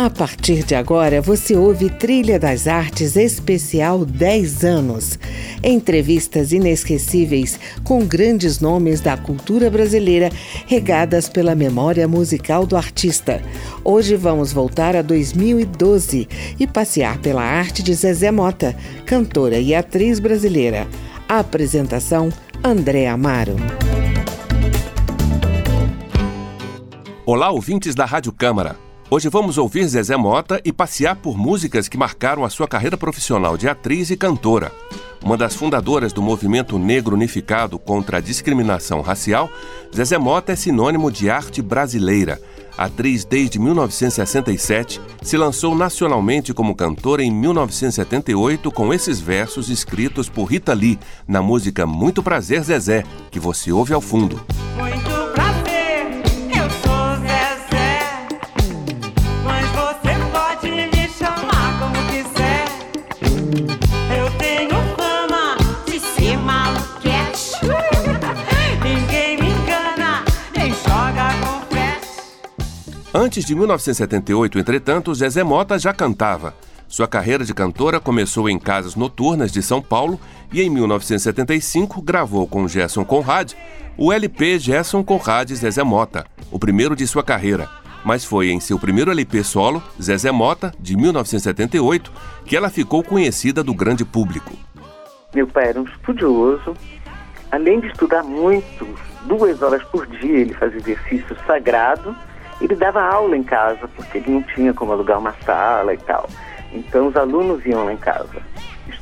A partir de agora, você ouve Trilha das Artes Especial 10 anos. Entrevistas inesquecíveis com grandes nomes da cultura brasileira, regadas pela memória musical do artista. Hoje vamos voltar a 2012 e passear pela arte de Zezé Mota, cantora e atriz brasileira. A apresentação: André Amaro. Olá, ouvintes da Rádio Câmara. Hoje vamos ouvir Zezé Mota e passear por músicas que marcaram a sua carreira profissional de atriz e cantora. Uma das fundadoras do movimento negro unificado contra a discriminação racial, Zezé Mota é sinônimo de arte brasileira. Atriz desde 1967, se lançou nacionalmente como cantora em 1978 com esses versos escritos por Rita Lee na música Muito Prazer Zezé, que você ouve ao fundo. Muito Antes de 1978, entretanto, Zezé Mota já cantava. Sua carreira de cantora começou em casas noturnas de São Paulo e em 1975 gravou com Gerson Conrad o LP Gerson Conrad Zezé Mota, o primeiro de sua carreira. Mas foi em seu primeiro LP solo, Zezé Mota, de 1978, que ela ficou conhecida do grande público. Meu pai era um estudioso, além de estudar muito, duas horas por dia ele fazia exercício sagrado ele dava aula em casa, porque ele não tinha como alugar uma sala e tal. Então os alunos iam lá em casa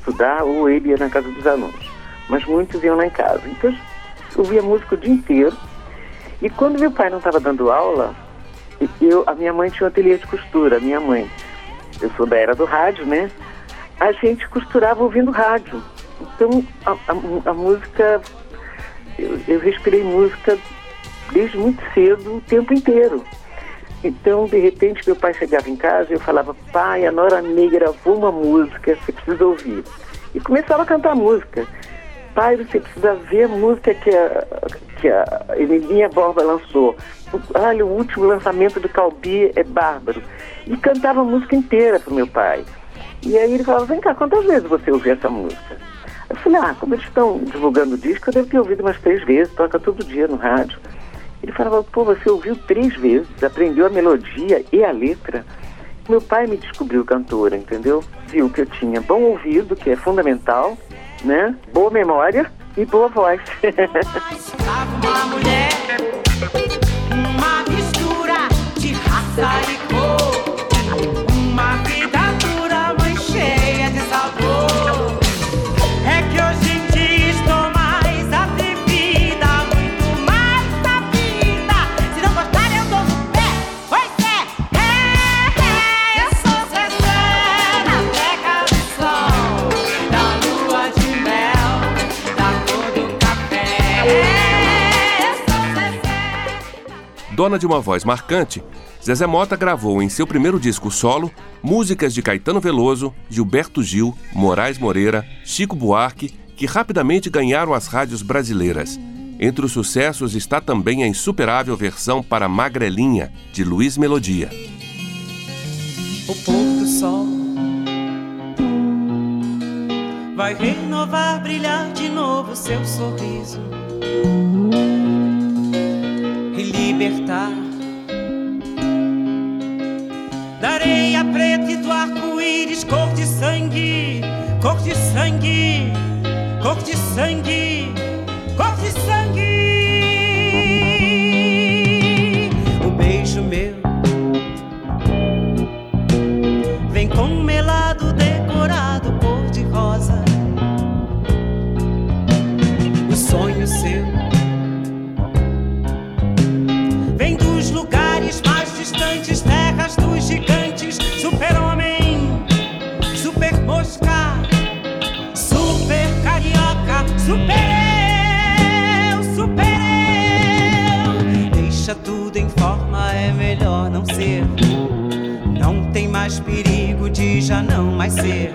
estudar ou ele ia na casa dos alunos. Mas muitos iam lá em casa. Então eu ouvia música o dia inteiro. E quando meu pai não estava dando aula, eu, a minha mãe tinha um ateliê de costura, a minha mãe. Eu sou da era do rádio, né? A gente costurava ouvindo rádio. Então a, a, a música, eu, eu respirei música desde muito cedo, o tempo inteiro. Então, de repente, meu pai chegava em casa e eu falava, pai, a Nora Ney gravou uma música, você precisa ouvir. E começava a cantar música. Pai, você precisa ver a música que a, que a Emilinha Borba lançou. Olha, o último lançamento do Calbi é bárbaro. E cantava a música inteira pro meu pai. E aí ele falava, vem cá, quantas vezes você ouviu essa música? Eu falei, ah, como eles estão divulgando o disco, eu devo ter ouvido umas três vezes, toca todo dia no rádio. Ele falava, pô, você ouviu três vezes, aprendeu a melodia e a letra. Meu pai me descobriu cantora, entendeu? Viu que eu tinha bom ouvido, que é fundamental, né? Boa memória e boa voz. uma mistura de raça e Dona de uma voz marcante, Zezé Mota gravou em seu primeiro disco solo músicas de Caetano Veloso, Gilberto Gil, Moraes Moreira, Chico Buarque, que rapidamente ganharam as rádios brasileiras. Entre os sucessos está também a insuperável versão para Magrelinha, de Luiz Melodia. O pôr do sol vai renovar, brilhar de novo seu sorriso libertar. Da areia preta e do arco-íris, cor de sangue, cor de sangue, cor de sangue, perigo de já não mais ser.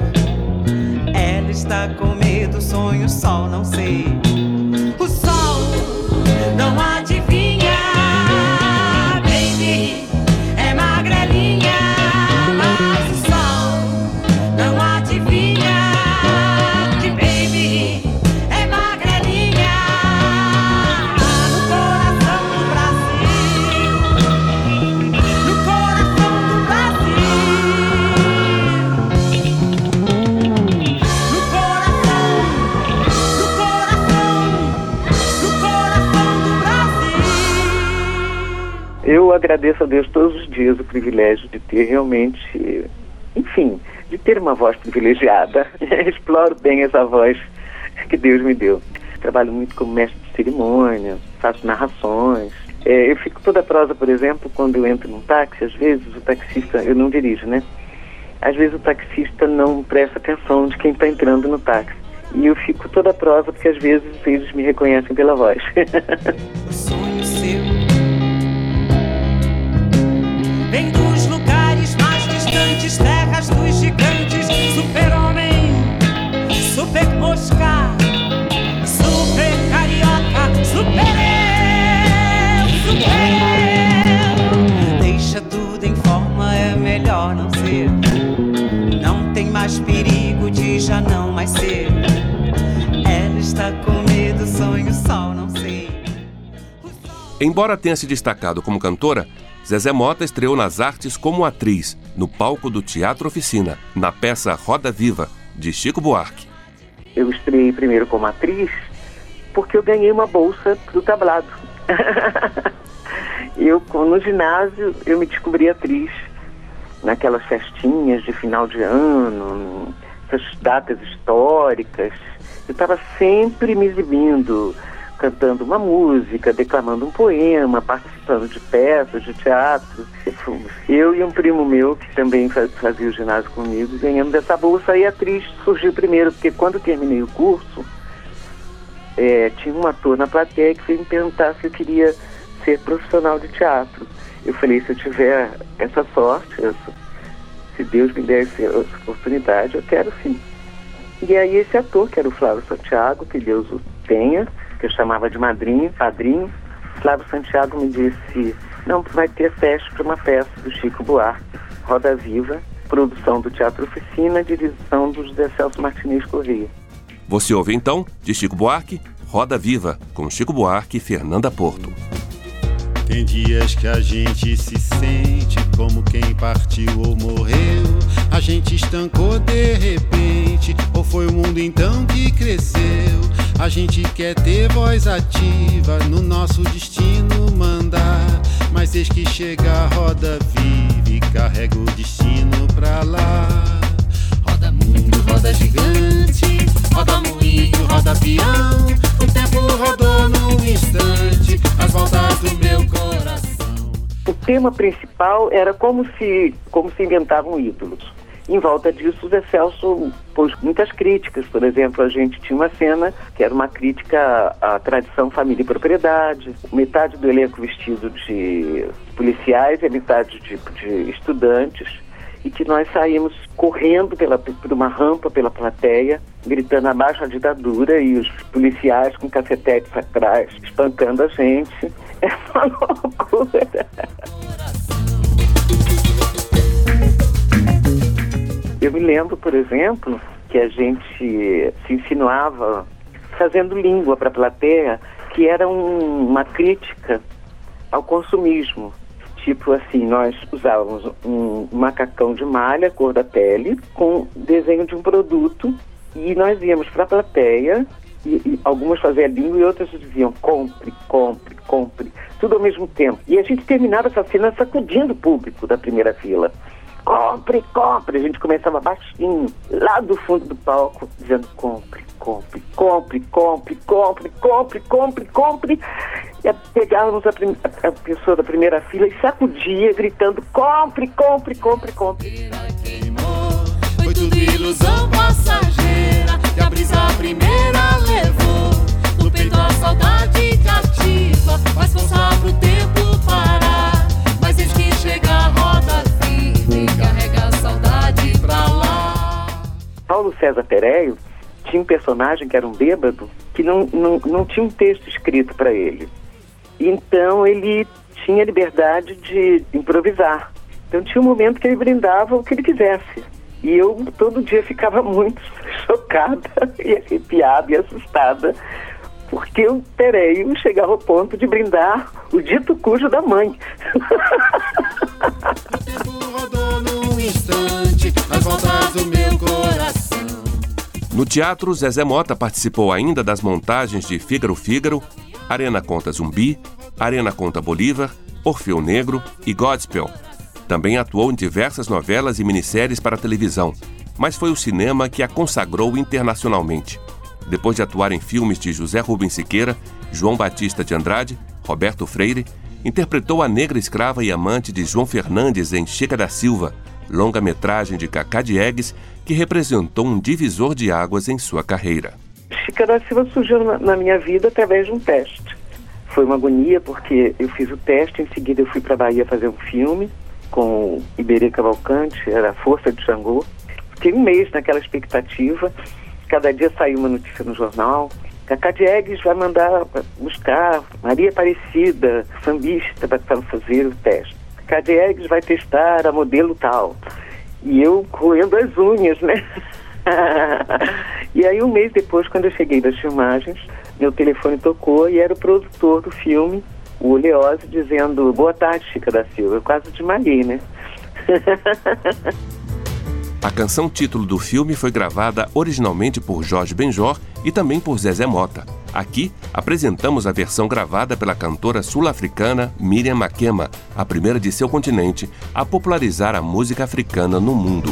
Ela está com medo, sonho, sol, não sei. O sol não adivinha, agradeço a Deus todos os dias o privilégio de ter realmente, enfim, de ter uma voz privilegiada. Exploro bem essa voz que Deus me deu. Trabalho muito como mestre de cerimônia, faço narrações. É, eu fico toda prosa, por exemplo, quando eu entro num táxi, às vezes o taxista, eu não dirijo, né? Às vezes o taxista não presta atenção de quem está entrando no táxi. E eu fico toda prosa porque às vezes eles me reconhecem pela voz. mais ser. Ela está com medo, sonho, sol, não sei. Embora tenha se destacado como cantora, Zezé Mota estreou nas artes como atriz, no palco do Teatro Oficina, na peça Roda Viva, de Chico Buarque. Eu estreiei primeiro como atriz porque eu ganhei uma bolsa do tablado. eu, no ginásio, eu me descobri atriz naquelas festinhas de final de ano, essas datas históricas. Eu estava sempre me exibindo, cantando uma música, declamando um poema, participando de peças, de teatro. Eu e um primo meu, que também fazia o ginásio comigo, ganhamos essa bolsa e a atriz surgiu primeiro, porque quando terminei o curso, é, tinha um ator na plateia que veio me perguntar se eu queria ser profissional de teatro. Eu falei, se eu tiver essa sorte, se Deus me der essa oportunidade, eu quero sim. E aí esse ator, que era o Flávio Santiago, que Deus o tenha, que eu chamava de madrinho, padrinho, Flávio Santiago me disse, não, vai ter teste para uma peça do Chico Buarque, Roda Viva, produção do Teatro Oficina, direção do José Celso Martinez Corrêa. Você ouve então, de Chico Buarque, Roda Viva, com Chico Buarque e Fernanda Porto. Tem dias que a gente se sente como quem partiu ou morreu. A gente estancou de repente, ou foi o mundo então que cresceu? A gente quer ter voz ativa no nosso destino mandar. Mas eis que chega a roda vive carrega o destino pra lá. Roda mundo, roda gigante, roda moinho, roda peão. O tempo rodou num instante, do meu coração. O tema principal era como se, como se inventavam ídolos. Em volta disso, o Zé Celso pôs muitas críticas. Por exemplo, a gente tinha uma cena que era uma crítica à tradição família e propriedade. Metade do elenco vestido de policiais e metade de, de estudantes e que nós saímos correndo pela, por uma rampa pela plateia, gritando abaixo a ditadura e os policiais com cacetetes atrás, espancando a gente. É uma loucura. Eu me lembro, por exemplo, que a gente se insinuava fazendo língua para a plateia, que era um, uma crítica ao consumismo. Tipo assim, nós usávamos um macacão de malha, cor da pele, com desenho de um produto e nós íamos para a plateia e, e, algumas faziam língua e outras diziam compre, compre, compre, tudo ao mesmo tempo. E a gente terminava essa cena sacudindo o público da primeira fila. Compre, compre. A gente começava baixinho, lá do fundo do palco, dizendo compre, compre, compre, compre, compre, compre, compre, compre. E pegávamos a, a pessoa da primeira fila e sacudia, gritando compre, compre, compre, compre. Foi tudo ilusão passageira que a brisa primeira levou. No peito a saudade cativa, faz forçar pro tempo parar. Paulo César Pereio tinha um personagem que era um bêbado que não, não, não tinha um texto escrito para ele. Então ele tinha liberdade de improvisar. Então tinha um momento que ele brindava o que ele quisesse. E eu todo dia ficava muito chocada e arrepiada e assustada, porque o Tereio chegava ao ponto de brindar o dito cujo da mãe. No teatro, Zezé Mota participou ainda das montagens de Fígaro Fígaro, Arena Conta Zumbi, Arena Conta Bolívar, Orfeu Negro e Godspell. Também atuou em diversas novelas e minisséries para televisão, mas foi o cinema que a consagrou internacionalmente. Depois de atuar em filmes de José Rubens Siqueira, João Batista de Andrade, Roberto Freire, interpretou a negra escrava e amante de João Fernandes em Chica da Silva, longa-metragem de Cacá Diegues, que representou um divisor de águas em sua carreira. Chica da Silva surgiu na, minha vida através de um teste. Foi uma agonia porque eu fiz o teste, em seguida eu fui para Bahia fazer um filme com Iberê Cavalcante, era Força de Xangô. Fiquei um mês naquela expectativa, cada dia saiu uma notícia no jornal. Cacá Diegues vai mandar buscar Maria Aparecida, sambista, para fazer o teste. Cacá Diegues vai testar a modelo tal. E eu roendo as unhas, né? e aí um mês depois, quando eu cheguei das filmagens, meu telefone tocou e era o produtor do filme, o Oleose, dizendo boa tarde, Chica da Silva. Eu quase desmaiei, né? A canção título do filme foi gravada originalmente por Jorge Benjor e também por Zezé Mota. Aqui apresentamos a versão gravada pela cantora sul-africana Miriam Makema, a primeira de seu continente a popularizar a música africana no mundo.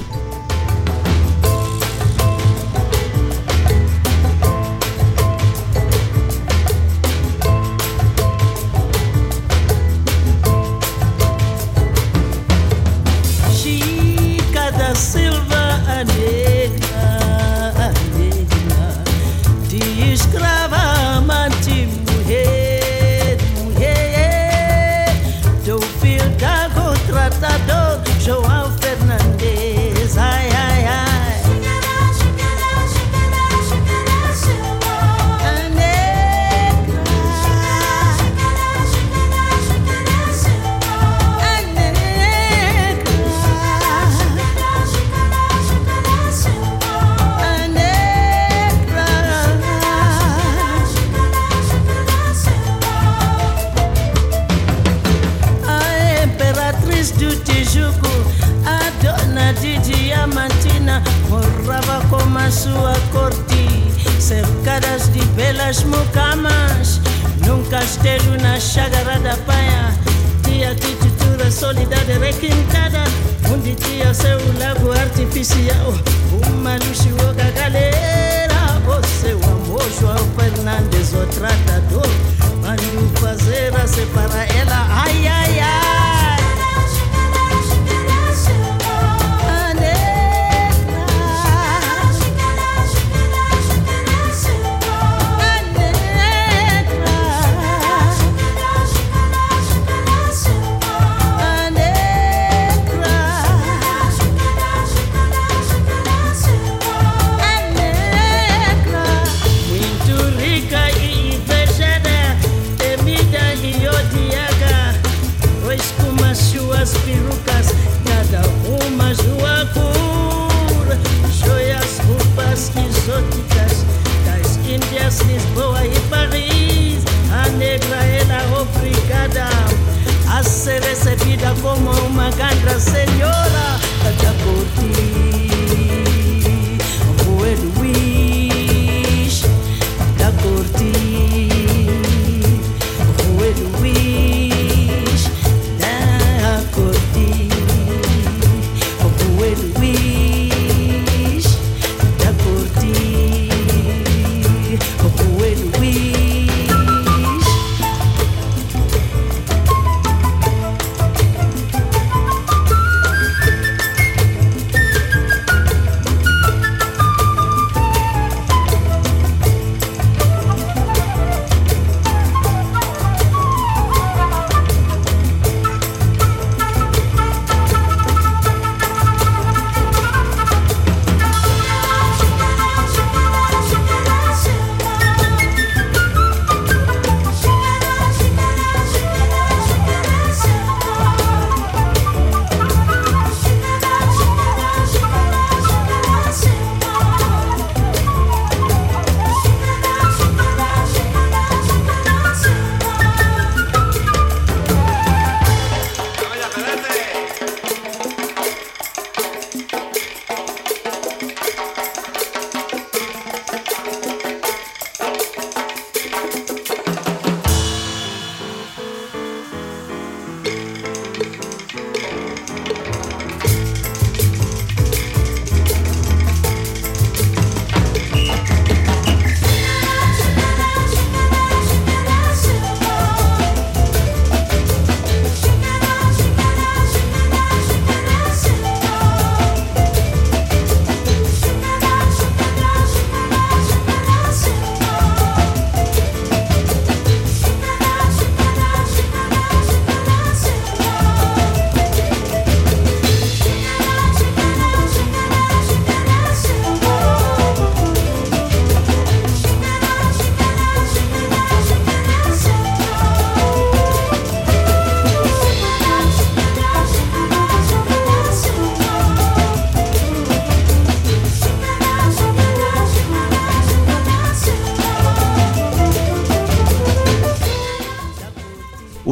Das mucamas Num castelo na chácara da Paia Tinha arquitetura solidade requintada Onde tinha seu lago artificial Uma luxuosa galera O seu amor João Fernandes, o tratador Quando fazer a separar ela Ai, ai, ai pedra, Senhor.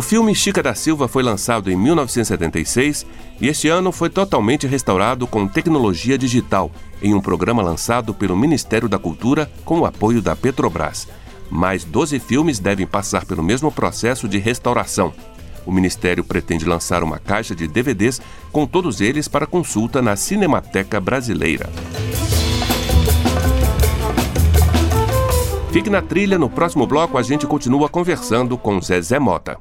Filme Chica da Silva foi lançado em 1976 e este ano foi totalmente restaurado com tecnologia digital, em um programa lançado pelo Ministério da Cultura com o apoio da Petrobras. Mais 12 filmes devem passar pelo mesmo processo de restauração. O Ministério pretende lançar uma caixa de DVDs com todos eles para consulta na Cinemateca Brasileira. Fique na trilha, no próximo bloco a gente continua conversando com Zezé Mota.